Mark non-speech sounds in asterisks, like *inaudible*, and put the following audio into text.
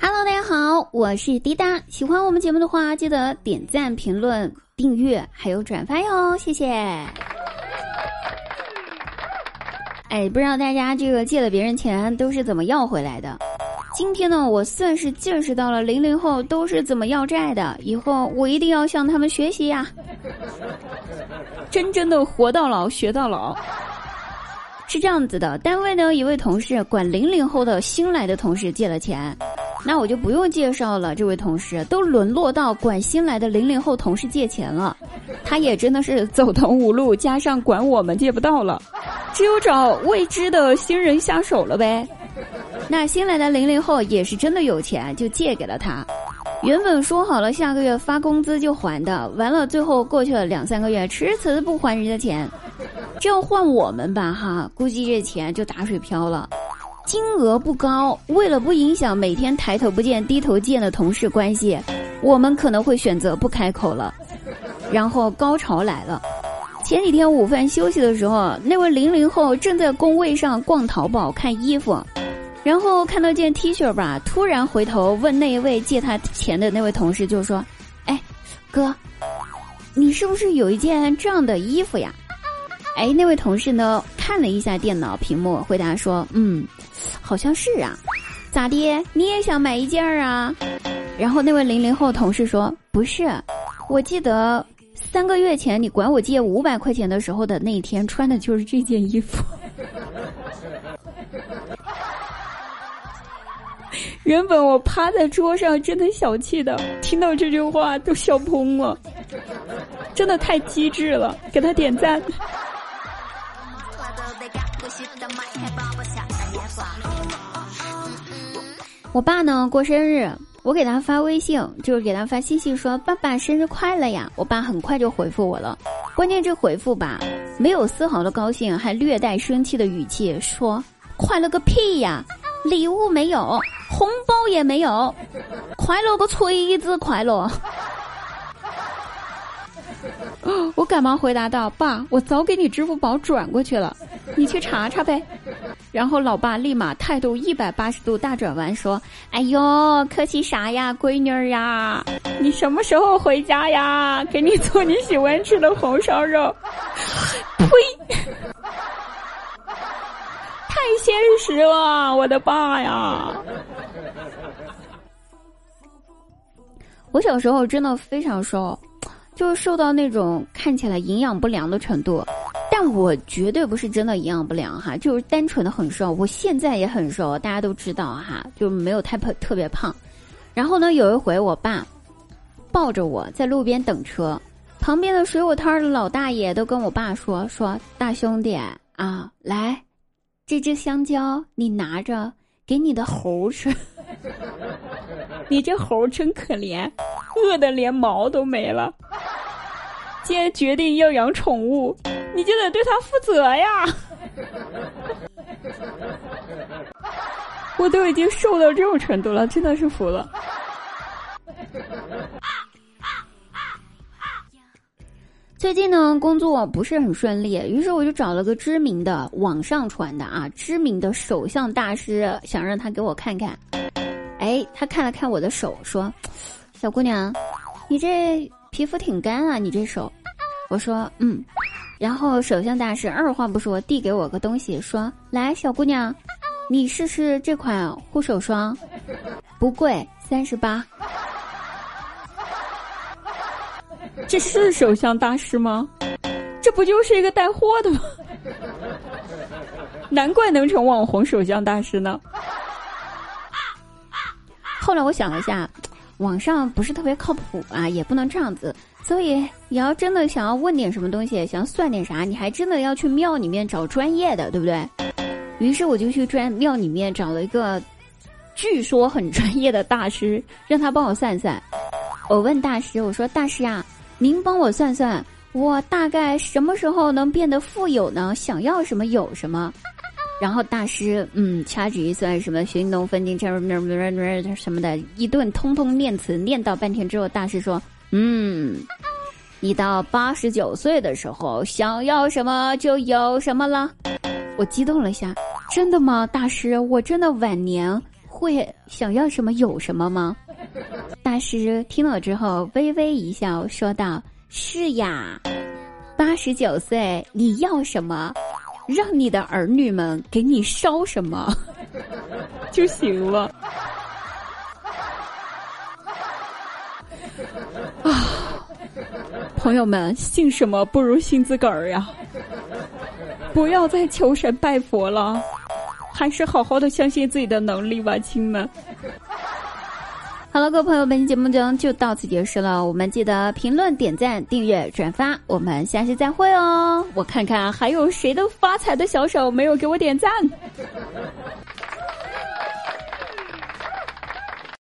Hello，大家好，我是滴答。喜欢我们节目的话，记得点赞、评论、订阅，还有转发哟，谢谢。哎，不知道大家这个借了别人钱都是怎么要回来的？今天呢，我算是见识到了零零后都是怎么要债的。以后我一定要向他们学习呀！真正的活到老学到老。是这样子的，单位呢一位同事管零零后的新来的同事借了钱，那我就不用介绍了。这位同事都沦落到管新来的零零后同事借钱了，他也真的是走投无路，加上管我们借不到了，只有找未知的新人下手了呗。那新来的零零后也是真的有钱，就借给了他。原本说好了下个月发工资就还的，完了最后过去了两三个月，迟迟不还人家钱。这要换我们吧哈，估计这钱就打水漂了。金额不高，为了不影响每天抬头不见低头见的同事关系，我们可能会选择不开口了。然后高潮来了，前几天午饭休息的时候，那位零零后正在工位上逛淘宝看衣服。然后看到件 T 恤吧，突然回头问那一位借他钱的那位同事，就说：“哎，哥，你是不是有一件这样的衣服呀？”哎，那位同事呢看了一下电脑屏幕，回答说：“嗯，好像是啊，咋的？你也想买一件儿啊？”然后那位零零后同事说：“不是，我记得三个月前你管我借五百块钱的时候的那一天穿的就是这件衣服。*laughs* ”原本我趴在桌上，真的小气的，听到这句话都笑疯了，真的太机智了，给他点赞。我爸呢过生日，我给他发微信，就是给他发信息说：“爸爸生日快乐呀！”我爸很快就回复我了，关键这回复吧，没有丝毫的高兴，还略带生气的语气说：“快乐个屁呀！”礼物没有，红包也没有，快乐个锤子快乐！*laughs* 我赶忙回答道：“爸，我早给你支付宝转过去了，你去查查呗。”然后老爸立马态度一百八十度大转弯，说：“哎呦，客气啥呀，闺女儿呀，你什么时候回家呀？给你做你喜欢吃的红烧肉。” *laughs* 呸！太现实了，我的爸呀！我小时候真的非常瘦，就是瘦到那种看起来营养不良的程度。但我绝对不是真的营养不良哈，就是单纯的很瘦。我现在也很瘦，大家都知道哈，就没有太胖特别胖。然后呢，有一回我爸抱着我在路边等车，旁边的水果摊的老大爷都跟我爸说：“说大兄弟啊，来。”这只香蕉，你拿着给你的猴吃。*laughs* 你这猴真可怜，饿的连毛都没了。既然决定要养宠物，你就得对他负责呀。我都已经瘦到这种程度了，真的是服了。最近呢，工作不是很顺利，于是我就找了个知名的网上传的啊，知名的手相大师，想让他给我看看。哎，他看了看我的手，说：“小姑娘，你这皮肤挺干啊，你这手。”我说：“嗯。”然后手相大师二话不说，递给我个东西，说：“来，小姑娘，你试试这款护手霜，不贵，三十八。*laughs* ”这是手相大师吗？这不就是一个带货的吗？*laughs* 难怪能成网红手相大师呢。后来我想了一下，网上不是特别靠谱啊，也不能这样子。所以你要真的想要问点什么东西，想算点啥，你还真的要去庙里面找专业的，对不对？于是我就去专庙里面找了一个据说很专业的大师，让他帮我算算。我问大师，我说大师啊。您帮我算算，我大概什么时候能变得富有呢？想要什么有什么。然后大师，嗯，掐指一算，什么寻龙分金，什么什么的，一顿通通念词，念到半天之后，大师说：“嗯，你到八十九岁的时候，想要什么就有什么了。”我激动了一下，真的吗，大师？我真的晚年会想要什么有什么吗？大师听了之后微微一笑，说道：“是呀，八十九岁你要什么，让你的儿女们给你烧什么 *laughs* 就行了。”啊，朋友们，信什么不如信自个儿呀！不要再求神拜佛了，还是好好的相信自己的能力吧，亲们。好了，各位朋友，本期节目中就到此结束了。我们记得评论、点赞、订阅、转发，我们下期再会哦。我看看还有谁的发财的小手没有给我点赞。